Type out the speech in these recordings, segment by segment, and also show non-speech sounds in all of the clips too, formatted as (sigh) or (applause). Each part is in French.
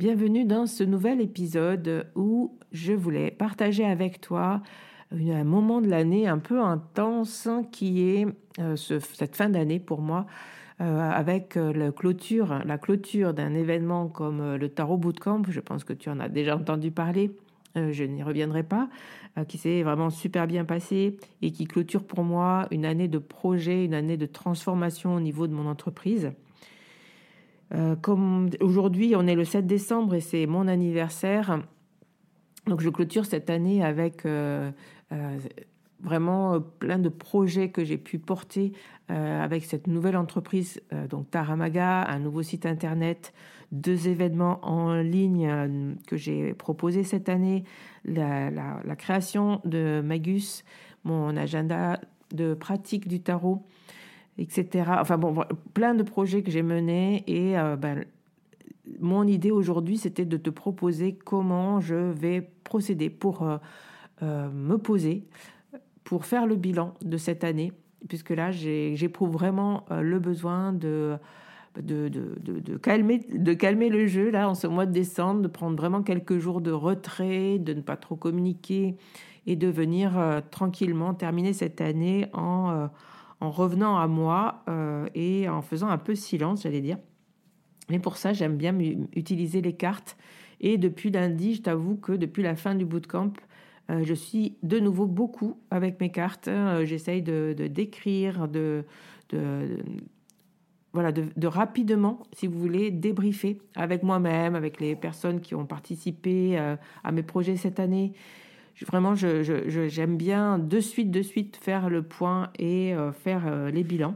Bienvenue dans ce nouvel épisode où je voulais partager avec toi un moment de l'année un peu intense qui est euh, cette fin d'année pour moi. Euh, avec euh, la clôture, la clôture d'un événement comme le Tarot Bootcamp, je pense que tu en as déjà entendu parler, je n'y reviendrai pas, qui s'est vraiment super bien passé et qui clôture pour moi une année de projet, une année de transformation au niveau de mon entreprise. Euh, comme aujourd'hui, on est le 7 décembre et c'est mon anniversaire, donc je clôture cette année avec euh, euh, vraiment plein de projets que j'ai pu porter avec cette nouvelle entreprise, donc Taramaga, un nouveau site internet, deux événements en ligne que j'ai proposés cette année, la, la, création de Magus, mon agenda de pratique du tarot etc. Enfin bon, plein de projets que j'ai menés et euh, ben, mon idée aujourd'hui, c'était de te proposer comment je vais procéder pour euh, euh, me poser, pour faire le bilan de cette année, puisque là, j'éprouve vraiment le besoin de de, de, de, calmer, de calmer le jeu là en ce mois de décembre, de prendre vraiment quelques jours de retrait, de ne pas trop communiquer et de venir tranquillement terminer cette année en en revenant à moi euh, et en faisant un peu silence, j'allais dire. Mais pour ça, j'aime bien utiliser les cartes. Et depuis lundi, je t'avoue que depuis la fin du bootcamp, euh, je suis de nouveau beaucoup avec mes cartes. Euh, j'essaye de, décrire, de, voilà, de, rapidement, si vous voulez, débriefer avec moi-même, avec les personnes qui ont participé à mes projets cette année vraiment, j'aime bien de suite, de suite faire le point et euh, faire euh, les bilans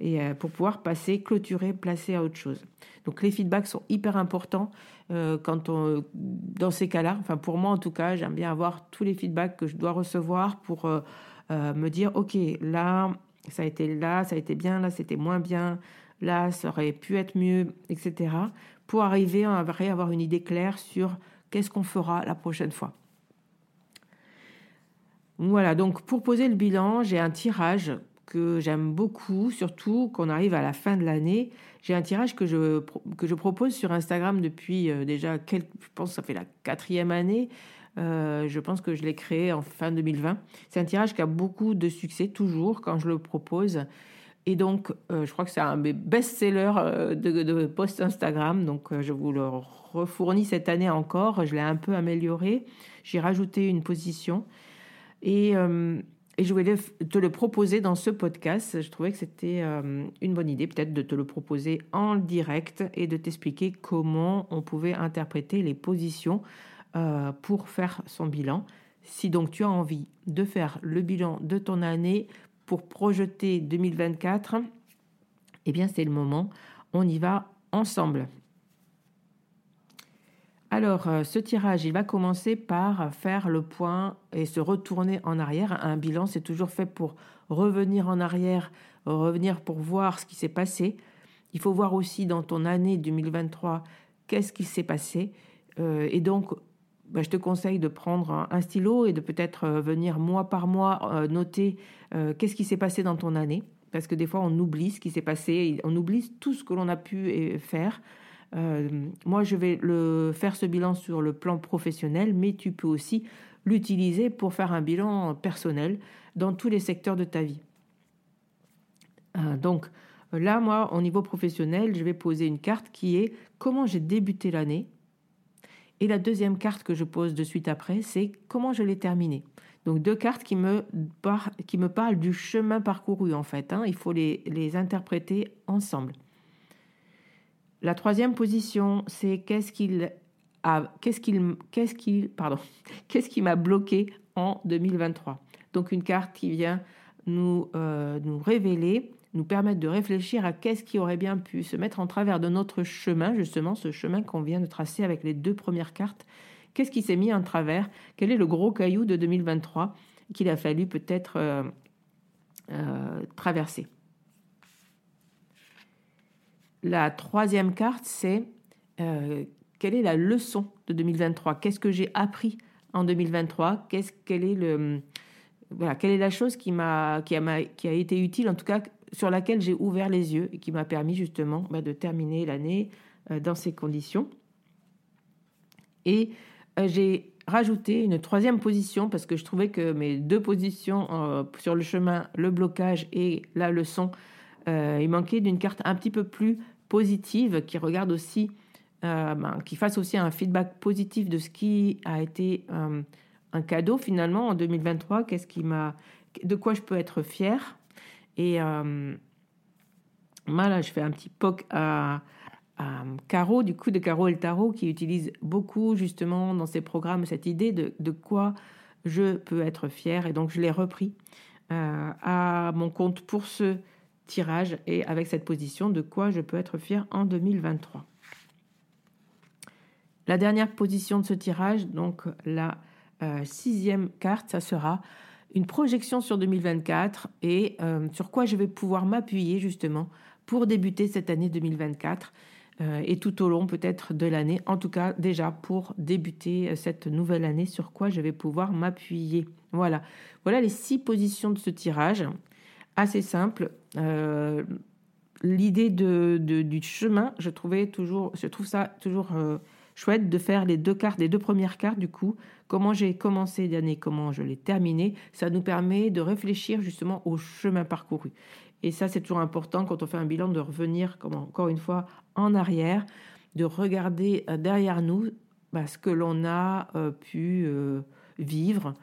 et euh, pour pouvoir passer, clôturer, placer à autre chose. Donc les feedbacks sont hyper importants quand on, dans ces cas-là. Enfin pour moi en tout cas, j'aime bien avoir tous les feedbacks que je dois recevoir pour me dire ok là ça a été là, ça a été bien, là c'était moins bien, là ça aurait pu être mieux, etc. Pour arriver à avoir une idée claire sur qu'est-ce qu'on fera la prochaine fois. Voilà, donc pour poser le bilan, j'ai un tirage que j'aime beaucoup, surtout qu'on arrive à la fin de l'année. J'ai un tirage que je, que je propose sur Instagram depuis euh, déjà, quelques, je pense que ça fait la quatrième année. je pense que je l'ai créé en fin 2020. C'est un tirage qui a beaucoup de succès toujours quand je le propose. Et donc, je crois que c'est un best-seller de, de post Instagram. Donc, je vous le refournis cette année encore. Je l'ai un peu amélioré. J'ai rajouté une position. Et et je voulais te le proposer dans ce podcast. Je trouvais que c'était euh, une bonne idée peut-être de te le proposer en direct et de t'expliquer comment on pouvait interpréter les positions euh, pour faire son bilan. Si donc tu as envie de faire le bilan de ton année pour projeter 2024, eh bien c'est le moment. On y va ensemble. Alors, euh, ce tirage, il va commencer par faire le point et se retourner en arrière. Un bilan, c'est toujours fait pour revenir en arrière, revenir pour voir ce qui s'est passé. Il faut voir aussi dans ton année 2023 qu'est-ce qui s'est passé. Euh, et donc, bah, je te conseille de prendre un, stylo et de peut-être euh, venir mois par mois noter qu'est-ce qui s'est passé dans ton année. Parce que des fois, on oublie ce qui s'est passé, on oublie tout ce que l'on a pu faire. Euh, moi, je vais faire ce bilan sur le plan professionnel, mais tu peux aussi l'utiliser pour faire un bilan personnel dans tous les secteurs de ta vie. Euh, donc là, moi, au niveau professionnel, je vais poser une carte qui est comment j'ai débuté l'année? Et la deuxième carte que je pose de suite après, c'est comment je l'ai terminée? Donc deux cartes qui me, parlent du chemin parcouru en fait. Hein. Il faut les interpréter ensemble. La troisième position, c'est qu'est-ce qu'il a, qu'est-ce qu'il, qu'est-ce (laughs) qui m'a bloqué en 2023. Donc une carte qui vient nous, euh, nous révéler, nous permettre de réfléchir à qu'est-ce qui aurait bien pu se mettre en travers de notre chemin, justement ce chemin qu'on vient de tracer avec les deux premières cartes. Qu'est-ce qui s'est mis en travers? Quel est le gros caillou de 2023 qu'il a fallu peut-être euh, euh, traverser? La troisième carte, c'est euh, quelle est la leçon de 2023 Qu'est-ce que j'ai appris en 2023 Qu'est-ce quelle est la chose qui m'a a été utile en tout cas sur laquelle j'ai ouvert les yeux et qui m'a permis justement bah, de terminer l'année euh, dans ces conditions. Et euh, j'ai rajouté une troisième position parce que je trouvais que mes deux positions sur le chemin, le blocage et la leçon, il manquait d'une carte un petit peu plus positive qui regarde aussi, euh, ben, qui fasse aussi un feedback positif de ce qui a été euh, un cadeau finalement en 2023. Qu'est-ce qui m'a, de quoi je peux être fier Et là, je fais un petit poc à, Caro, du coup de Caro El Tarot, qui utilise beaucoup justement dans ses programmes cette idée de, de quoi je peux être fier. Et donc je l'ai repris à mon compte pour ce tirage et avec cette position de quoi je peux être fier en 2023. La dernière position de ce tirage, donc la euh, sixième carte, ça sera une projection sur 2024 et euh, sur quoi je vais pouvoir m'appuyer justement pour débuter cette année 2024 euh, et tout au long peut-être de l'année, en tout cas déjà pour débuter cette nouvelle année, sur quoi je vais pouvoir m'appuyer. Voilà, voilà les six positions de ce tirage assez simple. Euh, l'idée de, du chemin, je trouvais toujours, je trouve ça toujours euh, chouette de faire les deux cartes, les deux premières cartes du coup. Comment j'ai commencé l'année, comment je l'ai terminé, ça nous permet de réfléchir justement au chemin parcouru. Et ça, c'est toujours important quand on fait un bilan de revenir, comme encore une fois, en arrière, de regarder euh, derrière nous bah, ce que l'on a pu vivre,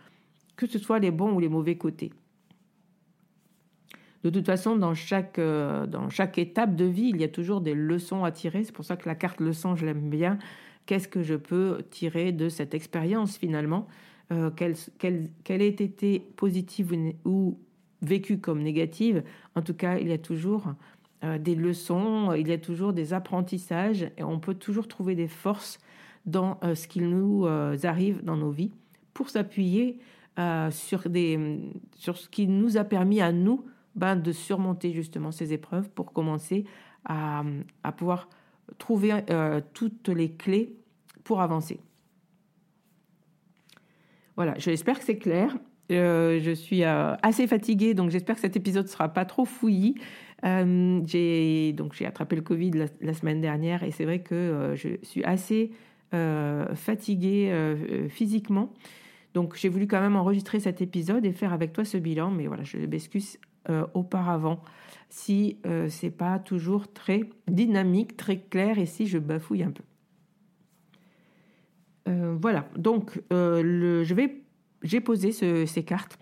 que ce soit les bons ou les mauvais côtés. De toute façon, dans chaque, euh, dans chaque étape de vie, il y a toujours des leçons à tirer. C'est pour ça que la carte leçon, je l'aime bien. Qu'est-ce que je peux tirer de cette expérience finalement? Euh, Quelle ait été positive ou, vécue comme négative En tout cas, il y a toujours euh, des leçons, il y a toujours des apprentissages et on peut toujours trouver des forces dans ce qui nous arrive dans nos vies pour s'appuyer sur, sur ce qui nous a permis à nous ben, de surmonter justement ces épreuves pour commencer à, pouvoir trouver euh, toutes les clés pour avancer. Voilà, j'espère que c'est clair. Euh, je suis euh, assez fatiguée, donc j'espère que cet épisode ne sera pas trop fouillis. j'ai donc j'ai attrapé le Covid la, semaine dernière et c'est vrai que je suis assez fatiguée physiquement. Donc j'ai voulu quand même enregistrer cet épisode et faire avec toi ce bilan, mais voilà, je m'excuse auparavant si c'est pas toujours très dynamique, très clair et si je bafouille un peu. voilà, donc je vais, j'ai posé ces cartes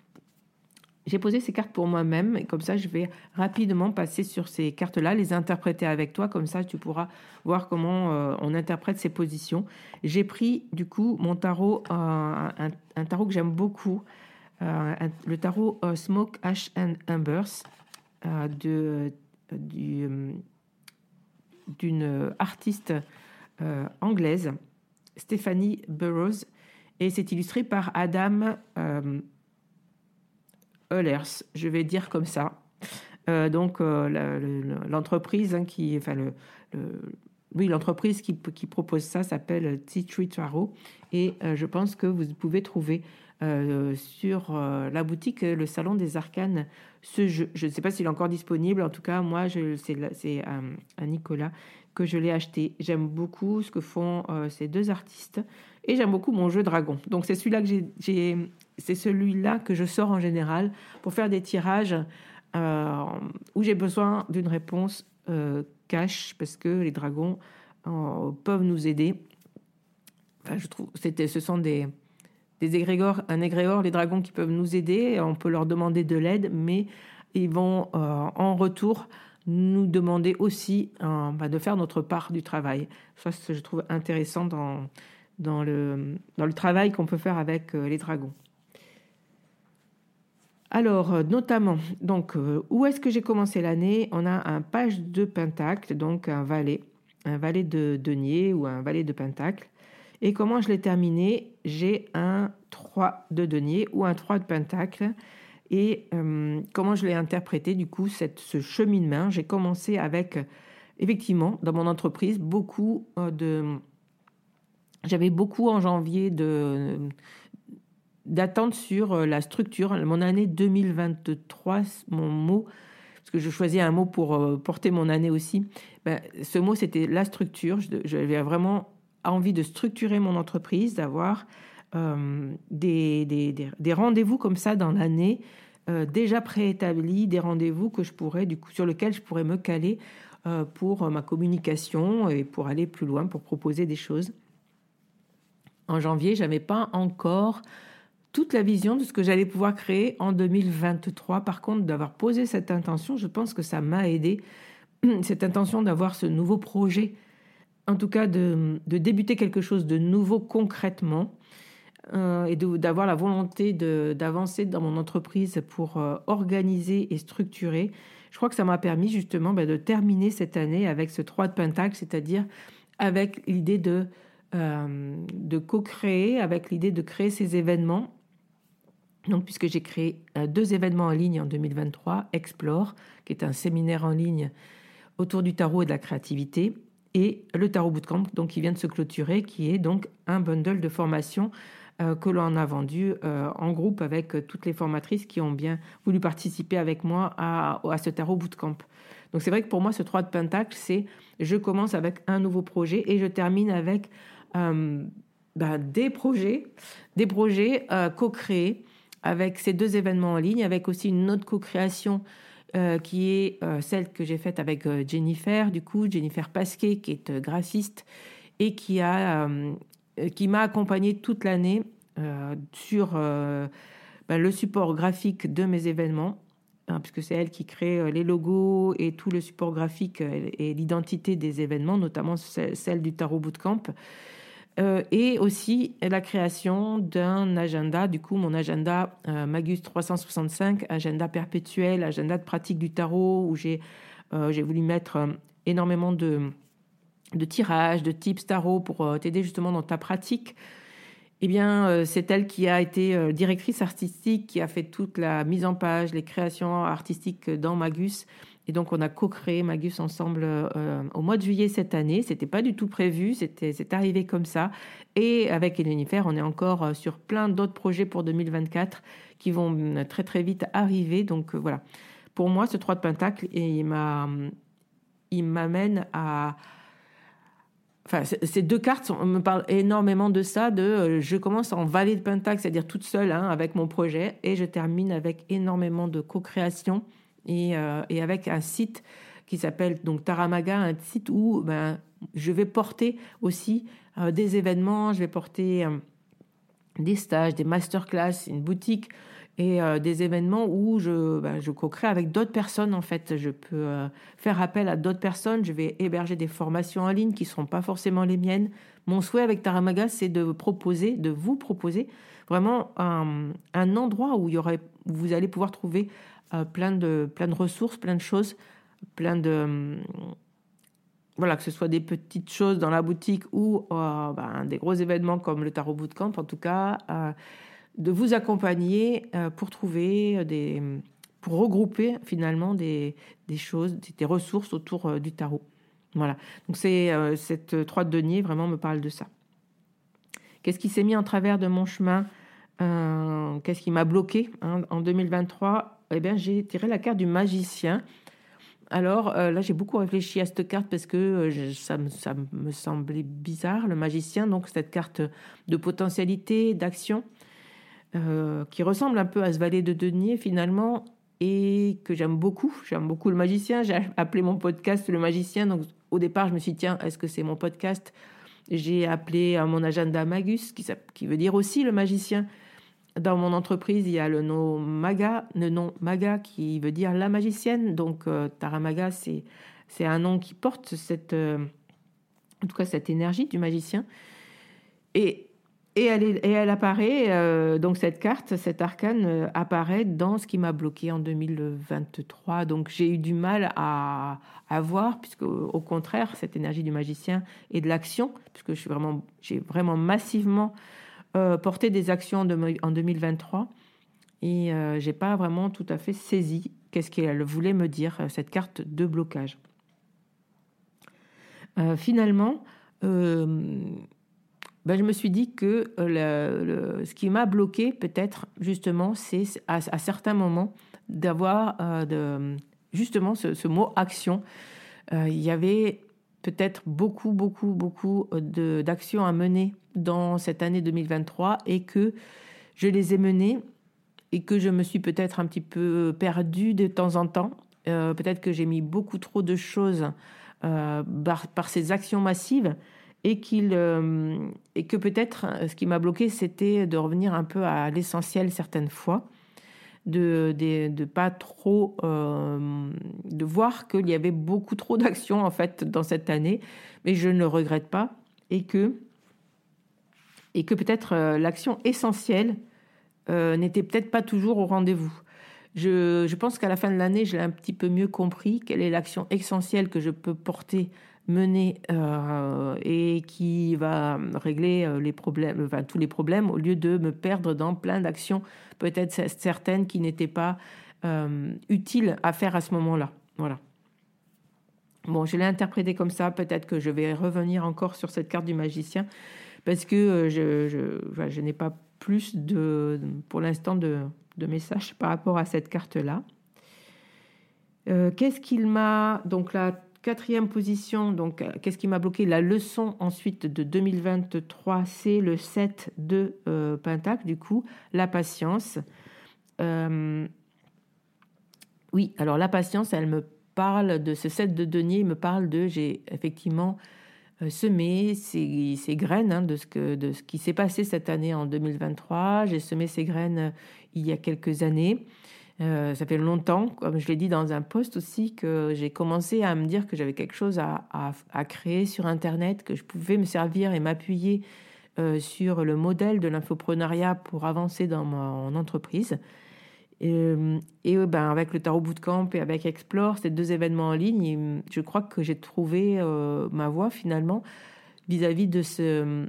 j'ai posé ces cartes pour moi-même et comme ça, je vais rapidement passer sur ces cartes-là, les interpréter avec toi. Comme ça, tu pourras voir comment euh, on interprète ces positions. J'ai pris du coup mon tarot, euh, un, tarot que j'aime beaucoup, euh, le tarot Smoke, Ash and Embers de, d'une artiste anglaise, Stephanie Burroughs, et c'est illustré par Adam Eulers, je vais dire comme ça. Euh, donc euh, l'entreprise hein, qui, enfin le, oui, l'entreprise qui, qui, propose ça s'appelle Tea Tree Tarot et euh, je pense que vous pouvez trouver sur la boutique Le Salon des Arcanes ce jeu. Je ne sais pas s'il est encore disponible. En tout cas, moi, c'est à Nicolas que je l'ai acheté. J'aime beaucoup ce que font ces deux artistes et j'aime beaucoup mon jeu dragon. Donc c'est celui-là que je sors en général pour faire des tirages euh, où j'ai besoin d'une réponse euh, cash parce que les dragons euh, peuvent nous aider. Enfin, je trouve c'était ce sont des des égrégores, un égrégore, les dragons qui peuvent nous aider. On peut leur demander de l'aide, mais ils vont en retour nous demander aussi bah, de faire notre part du travail. Ça, je trouve intéressant dans, le, travail qu'on peut faire avec les dragons. Alors, euh, notamment, donc, euh, où est-ce que j'ai commencé l'année? On a un page de pentacle, donc un valet, un valet de denier ou un valet de pentacle. Et comment je l'ai terminé? J'ai un 3 de denier ou un 3 de pentacle. Et euh, comment je l'ai interprété, du coup, cette, ce cheminement J'ai commencé avec, effectivement, dans mon entreprise, beaucoup de... J'avais beaucoup en janvier de d'attente sur euh, la structure. Mon année 2023, mon mot, parce que je choisis un mot pour euh, porter mon année aussi, ben, ce mot c'était la structure. J'avais vraiment envie de structurer mon entreprise, d'avoir euh, des, des, rendez-vous comme ça dans l'année, déjà préétablis, des rendez-vous que je pourrais, du coup, sur lesquels je pourrais me caler pour ma communication et pour aller plus loin, pour proposer des choses. En janvier, j'avais pas encore toute la vision de ce que j'allais pouvoir créer en 2023. Par contre, d'avoir posé cette intention, je pense que ça m'a aidé, cette intention d'avoir ce nouveau projet, en tout cas de, débuter quelque chose de nouveau concrètement. Euh, et d'avoir la volonté d'avancer dans mon entreprise pour euh, organiser et structurer. Je crois que ça m'a permis justement bah, de terminer cette année avec ce 3 de Pentacle, c'est-à-dire avec l'idée de, euh, de co-créer, avec l'idée de créer ces événements donc, puisque j'ai créé deux événements en ligne en 2023, Explore, qui est un séminaire en ligne autour du tarot et de la créativité, et le Tarot Bootcamp, donc qui vient de se clôturer, qui est donc un bundle de formation euh, que l'on a vendu euh, en groupe avec toutes les formatrices qui ont bien voulu participer avec moi à, à ce Tarot Bootcamp. Donc c'est vrai que pour moi, ce 3 de Pentacle, c'est je commence avec un nouveau projet et je termine avec ben, des projets, des projets co-créés avec ces deux événements en ligne, avec aussi une autre co-création euh, qui est euh, celle que j'ai faite avec euh, Jennifer, du coup, Jennifer Pasquet, qui est graphiste et qui, a, qui m'a accompagnée toute l'année sur ben, le support graphique de mes événements, hein, puisque c'est elle qui crée les logos et tout le support graphique et l'identité des événements, notamment celle du Tarot Bootcamp. Euh, et aussi la création d'un agenda, du coup mon agenda euh, Magus 365, agenda perpétuel, agenda de pratique du tarot, où j'ai euh, voulu mettre énormément de, de tirages, de tips tarot pour t'aider justement dans ta pratique. Eh bien, c'est elle qui a été directrice artistique, qui a fait toute la mise en page, les créations artistiques dans Magus et donc, on a co-créé Magus ensemble euh, au mois de juillet cette année. C'était pas du tout prévu, c'est arrivé comme ça. Et avec Elenifer, on est encore euh, sur plein d'autres projets pour 2024 qui vont euh, très très vite arriver. Donc voilà. Pour moi, ce 3 de Pentacle, il m'a il m'amène à Enfin, ces deux cartes me parlent énormément de ça, de je commence en vallée de Pentacle, c'est-à-dire toute seule hein, avec mon projet, et je termine avec énormément de co-création et, euh, et, avec un site qui s'appelle donc Taramaga, un site où ben, je vais porter aussi euh, des événements, je vais porter des stages, des masterclass, une boutique et euh, des événements où je, ben, je co-crée avec d'autres personnes en fait. Je peux euh, faire appel à d'autres personnes, je vais héberger des formations en ligne qui ne seront pas forcément les miennes. Mon souhait avec Taramaga, c'est de proposer, de vous proposer vraiment un, un endroit où, il y aurait, vous allez pouvoir trouver euh, plein, de, plein de ressources, plein de choses, plein de... voilà, que ce soit des petites choses dans la boutique ou ben, des gros événements comme le Tarot Bootcamp, en tout cas de vous accompagner euh, pour trouver euh, des, pour regrouper finalement des, des choses, des ressources autour euh, du tarot. Voilà. Donc c'est cette trois de denier vraiment me parle de ça. Qu'est-ce qui s'est mis en travers de mon chemin? Qu'est-ce qui m'a bloqué hein, en 2023 Eh bien, j'ai tiré la carte du magicien. Alors là, j'ai beaucoup réfléchi à cette carte parce que ça, me, ça, me, semblait bizarre, le magicien. Donc cette carte de potentialité, d'action. Euh, qui ressemble un peu à ce valet de denier finalement et que j'aime beaucoup. J'aime beaucoup le magicien. J'ai appelé mon podcast le magicien. Donc au départ, je me suis dit, tiens, est-ce que c'est mon podcast? J'ai appelé à mon agenda Magus, qui veut dire aussi le magicien. Dans mon entreprise, il y a le nom Maga, le nom Maga qui veut dire la magicienne. Donc euh, Taramaga, c'est c'est un nom qui porte cette, euh, en tout cas cette énergie du magicien. Et et elle, et elle apparaît, euh, donc cette carte, cet arcane euh, apparaît dans ce qui m'a bloqué en 2023. Donc j'ai eu du mal à, à voir, puisque au contraire, cette énergie du magicien et de l'action, puisque je vraiment, j'ai vraiment massivement euh, porté des actions en 2023 et euh, j'ai pas vraiment tout à fait saisi qu'est-ce qu'elle voulait me dire, cette carte de blocage. finalement, ben, je me suis dit que euh, le, ce qui m'a bloqué, peut-être, justement, c'est à, certains moments d'avoir euh, justement ce, mot action. Euh, il y avait peut-être beaucoup, beaucoup, beaucoup d'actions à mener dans cette année 2023 et que je les ai menées et que je me suis peut-être un petit peu perdue de temps en temps. peut-être que j'ai mis beaucoup trop de choses par, par, ces actions massives et, qu'il, euh, et que peut-être euh, ce qui m'a bloqué, c'était de revenir un peu à l'essentiel certaines fois, de de, de pas trop euh, de voir qu'il y avait beaucoup trop d'actions en fait dans cette année, mais je ne le regrette pas et que et que peut-être l'action essentielle n'était peut-être pas toujours au rendez-vous. Je, je pense qu'à la fin de l'année, j'ai un petit peu mieux compris quelle est l'action essentielle que je peux porter mener euh, et qui va régler euh, les problèmes, enfin, tous les problèmes au lieu de me perdre dans plein d'actions, peut-être certaines qui n'étaient pas euh, utiles à faire à ce moment-là. Voilà. Bon, je l'ai interprété comme ça. Peut-être que je vais revenir encore sur cette carte du magicien parce que je, je, je n'ai pas plus de, pour l'instant, de, messages par rapport à cette carte-là. Qu'est-ce qu'il m'a donc là Quatrième position, donc euh, qu'est-ce qui m'a bloqué? La leçon ensuite de 2023, c'est le 7 de euh, Pentacle, du coup, la patience. Euh, oui, alors la patience, elle me parle de ce 7 de denier, me parle de, j'ai effectivement semé ces, ces graines hein, de, ce qui s'est passé cette année en 2023. J'ai semé ces graines il y a quelques années. Euh, ça fait longtemps, comme je l'ai dit dans un post aussi, que j'ai commencé à me dire que j'avais quelque chose à, créer sur Internet, que je pouvais me servir et m'appuyer euh, sur le modèle de l'infoprenariat pour avancer dans mon entreprise. Et, euh, et ben, avec le Tarot Bootcamp et avec Explore, ces deux événements en ligne, je crois que j'ai trouvé ma voie finalement vis-à-vis de ce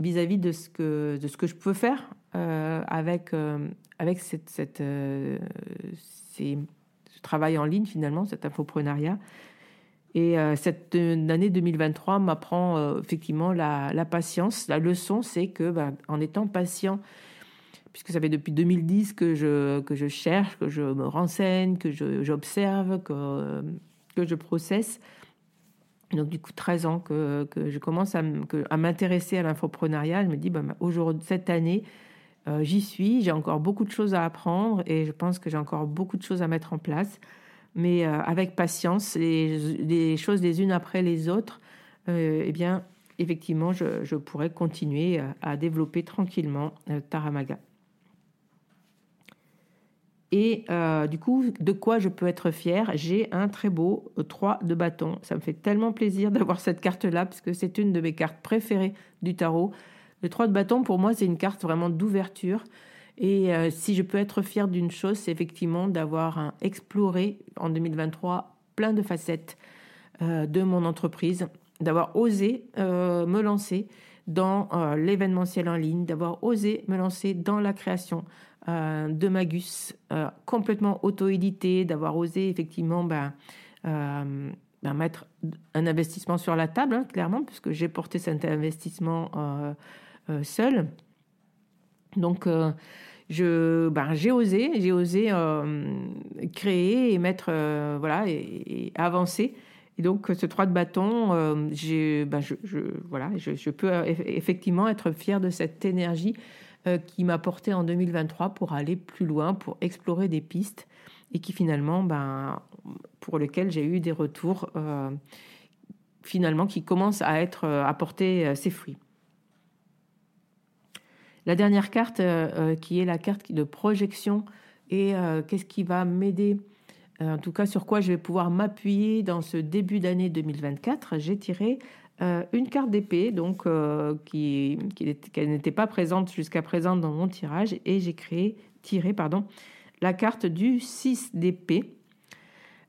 vis-à-vis de ce que de ce que je peux faire avec avec cette, euh, ce travail en ligne finalement, cet infoprenariat. Et euh, cette année 2023 m'apprend euh, effectivement la, la, patience. La leçon, c'est que ben, en étant patient, puisque ça fait depuis 2010 que je, que je cherche, que je me renseigne, que j'observe, que, que je processe, Donc du coup, 13 ans que, que je commence à, m'intéresser à l'infoprenariat. Je me dis, bah, aujourd'hui, cette année, euh, j'y suis. J'ai encore beaucoup de choses à apprendre et je pense que j'ai encore beaucoup de choses à mettre en place. Mais euh, avec patience, les, les, choses les unes après les autres, euh, eh bien, effectivement, je, je, pourrais continuer à, développer tranquillement Taramaga. Et euh, du coup, de quoi je peux être fière? J'ai un très beau 3 de bâton. Ça me fait tellement plaisir d'avoir cette carte-là, parce que c'est une de mes cartes préférées du tarot. Le 3 de bâton, pour moi, c'est une carte vraiment d'ouverture. Et euh, si je peux être fière d'une chose, c'est effectivement d'avoir exploré en 2023 plein de facettes euh, de mon entreprise, d'avoir osé me lancer dans l'événementiel en ligne, d'avoir osé me lancer dans la création, euh, de Magus, euh, complètement auto-édité, d'avoir osé effectivement ben, euh, ben, mettre un investissement sur la table, hein, clairement, puisque j'ai porté cet investissement seul. Donc, je, ben, j'ai osé, j'ai osé créer et mettre, voilà, et, avancer. Et donc, ce 3 de bâton, ben, je, voilà, je, peux effectivement être fier de cette énergie euh, qui m'a porté en 2023 pour aller plus loin, pour explorer des pistes et qui finalement, ben, pour lesquelles j'ai eu des retours euh, finalement qui commencent à être euh, à porter ses fruits. La dernière carte, qui est la carte de projection, et qu'est-ce qui va m'aider en tout cas sur quoi je vais pouvoir m'appuyer dans ce début d'année 2024, j'ai tiré euh, une carte d'épée, donc euh, qui, n'était pas présente jusqu'à présent dans mon tirage, et j'ai créé, tiré pardon, la carte du 6 d'épée.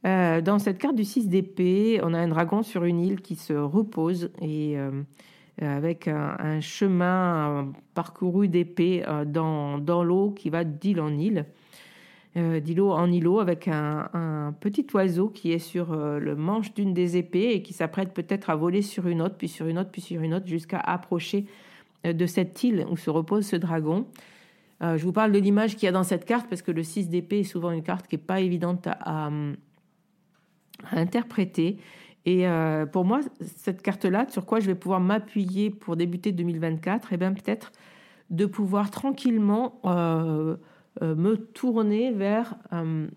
Euh, dans cette carte du 6 d'épée, on a un dragon sur une île qui se repose et avec un, chemin parcouru d'épée dans, l'eau qui va d'île en île d'îlot en îlot avec un, petit oiseau qui est sur euh, le manche d'une des épées et qui s'apprête peut-être à voler sur une autre, puis sur une autre, puis sur une autre, jusqu'à approcher euh, de cette île où se repose ce dragon. Euh, je vous parle de l'image qu'il y a dans cette carte parce que le 6 d'épée est souvent une carte qui n'est pas évidente à, interpréter. Et pour moi, cette carte-là, sur quoi je vais pouvoir m'appuyer pour débuter 2024, et eh bien peut-être de pouvoir tranquillement euh, me tourner vers, euh,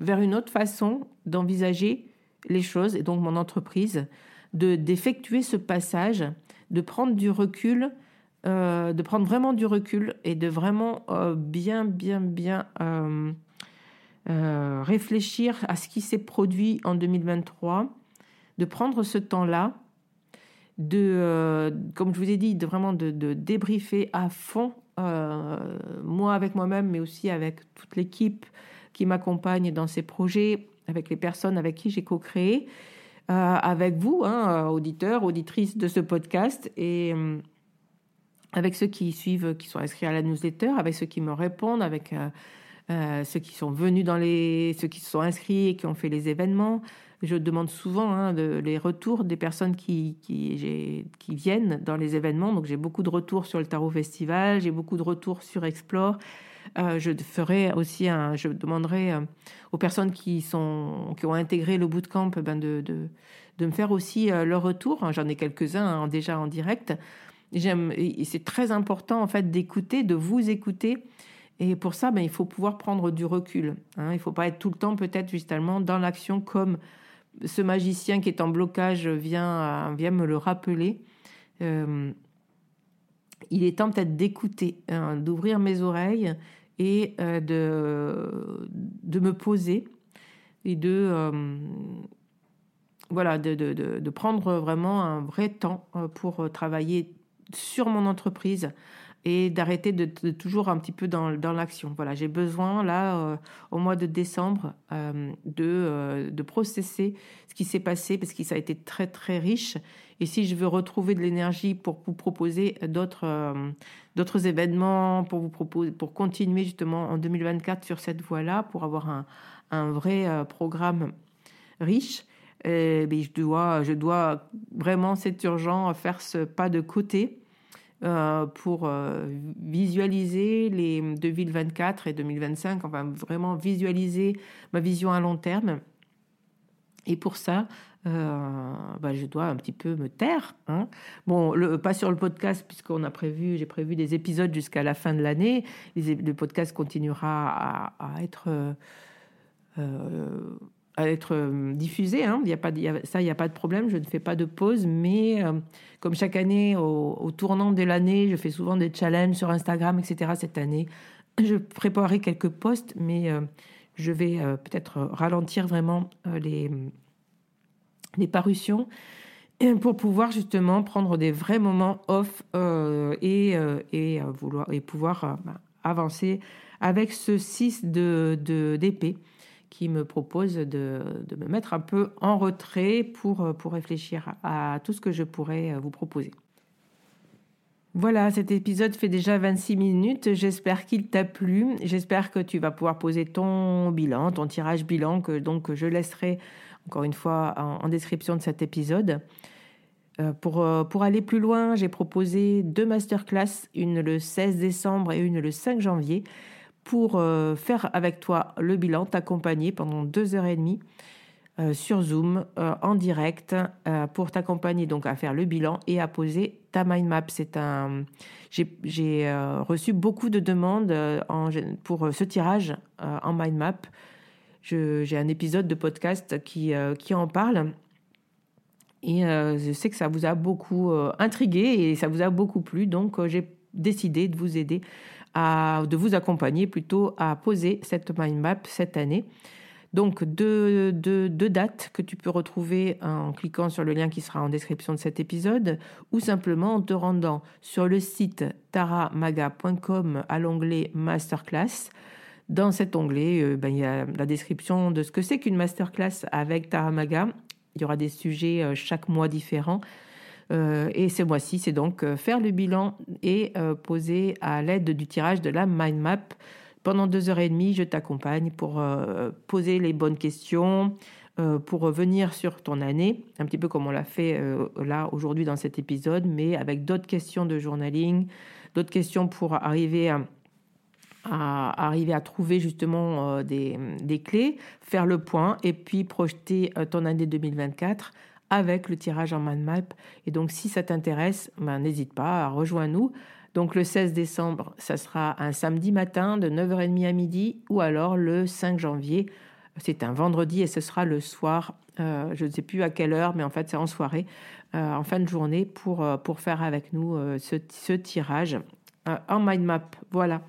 vers une autre façon d'envisager les choses et donc mon entreprise, de d'effectuer ce passage, de prendre du recul, euh, de prendre vraiment du recul et de vraiment bien, bien, bien réfléchir à ce qui s'est produit en 2023, de prendre ce temps-là, de, comme je vous ai dit, de vraiment de, de débriefer à fond euh, moi avec moi-même, mais aussi avec toute l'équipe qui m'accompagne dans ces projets, avec les personnes avec qui j'ai co-créé, euh, avec vous, hein, auditeurs, auditrices de ce podcast, et euh, avec ceux qui suivent, qui sont inscrits à la newsletter, avec ceux qui me répondent, avec ceux qui sont venus dans les, ceux qui se sont inscrits et qui ont fait les événements, je demande souvent hein, les retours des personnes qui, viennent dans les événements. Donc j'ai beaucoup de retours sur le Tarot Festival, j'ai beaucoup de retours sur Explore. Euh, je ferai aussi un, je demanderai euh, aux personnes qui sont qui ont intégré le bootcamp ben de, me faire aussi euh, leur retour. J'en ai quelques-uns hein, déjà en direct. J'aime, c'est très important en fait d'écouter, de vous écouter. Et pour ça, ben, il faut pouvoir prendre du recul. Hein. Il ne faut pas être tout le temps peut-être justement dans l'action comme ce magicien qui est en blocage vient, vient me le rappeler. Euh, il est temps peut-être d'écouter, hein, d'ouvrir mes oreilles et euh, de, me poser et de, euh, voilà, de, de, prendre vraiment un vrai temps pour travailler sur mon entreprise, et d'arrêter de, toujours un petit peu dans, dans l'action. Voilà, j'ai besoin là euh, au mois de décembre euh, de, euh, de processer ce qui s'est passé parce que ça a été très très riche. Et si je veux retrouver de l'énergie pour vous proposer d'autres d'autres événements, pour vous proposer, pour continuer justement en 2024 sur cette voie-là, pour avoir un, un vrai programme riche. Eh je dois, je dois vraiment, c'est urgent, faire ce pas de côté euh, pour euh, visualiser les 2024 et 2025, enfin vraiment visualiser ma vision à long terme Et pour ça, euh, bah, je dois un petit peu me taire. Hein. Bon, pas sur le podcast, puisqu'on a prévu, j'ai prévu des épisodes jusqu'à la fin de l'année. Le podcast continuera à, être, à être euh, diffusé. Hein. Il y a pas, ça, il n'y a pas de problème. Je ne fais pas de pause. Mais comme chaque année, au, tournant de l'année, je fais souvent des challenges sur Instagram, etc. Cette année, je préparerai quelques posts, mais je vais peut-être ralentir vraiment les les parutions pour pouvoir justement prendre des vrais moments off euh, et, euh, et, euh, vouloir, et pouvoir bah, avancer avec ce 6 de, d'épée qui me propose de, de, me mettre un peu en retrait pour, pour réfléchir à tout ce que je pourrais vous proposer. Voilà, cet épisode fait déjà 26 minutes. J'espère qu'il t'a plu. J'espère que tu vas pouvoir poser ton bilan, ton tirage bilan, que donc je laisserai encore une fois en, description de cet épisode. Euh, pour, euh, pour aller plus loin, j'ai proposé deux masterclass, une le 16 décembre et une le 5 janvier, pour euh, faire avec toi le bilan, t'accompagner pendant deux heures et demie sur Zoom en direct pour t'accompagner donc à faire le bilan et à poser ta mind map. C'est un, j'ai reçu beaucoup de demandes pour ce tirage en mind map j'ai un épisode de podcast qui, euh, qui en parle. Et euh, je sais que ça vous a beaucoup euh, intrigué et ça vous a beaucoup plu. Donc, j'ai décidé de vous aider, de vous accompagner plutôt à poser cette mind map cette année. Donc, deux, dates que tu peux retrouver en cliquant sur le lien qui sera en description de cet épisode ou simplement en te rendant sur le site taramaga.com à l'onglet Masterclass. Dans cet onglet, euh, ben, il y a la description de ce que c'est qu'une masterclass avec Taramaga. Il y aura des sujets euh, chaque mois différents. Euh, et ce mois-ci, c'est donc faire le bilan et poser à l'aide du tirage de la mind map. Pendant deux heures et demie, je t'accompagne pour poser les bonnes questions, pour revenir sur ton année, un petit peu comme on l'a fait là aujourd'hui dans cet épisode, mais avec d'autres questions de journaling, d'autres questions pour arriver à arriver à trouver justement euh, des, des, clés, faire le point et puis projeter euh, ton année 2024 avec le tirage en mind map. Et donc, si ça t'intéresse, ben, n'hésite pas à rejoindre-nous. Donc, le 16 décembre, ça sera un samedi matin de 9h30 à midi ou alors le 5 janvier. C'est un vendredi et ce sera le soir. Euh, je ne sais plus à quelle heure, mais en fait, c'est en soirée, en fin de journée, pour, pour faire avec nous ce, ce, tirage en mind map. Voilà.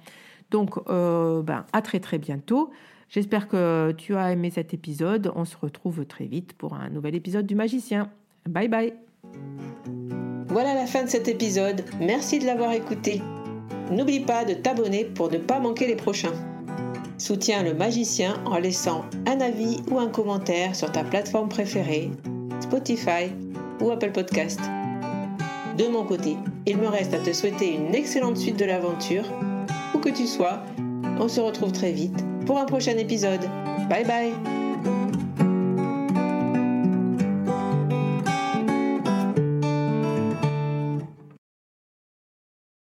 Donc, euh, ben, à très très bientôt. J'espère que tu as aimé cet épisode. On se retrouve très vite pour un nouvel épisode du Magicien. Bye bye. Voilà la fin de cet épisode. Merci de l'avoir écouté. N'oublie pas de t'abonner pour ne pas manquer les prochains. Soutiens le magicien en laissant un avis ou un commentaire sur ta plateforme préférée, Spotify ou Apple Podcast. De mon côté, il me reste à te souhaiter une excellente suite de l'aventure que tu sois. On se retrouve très vite pour un prochain épisode. Bye bye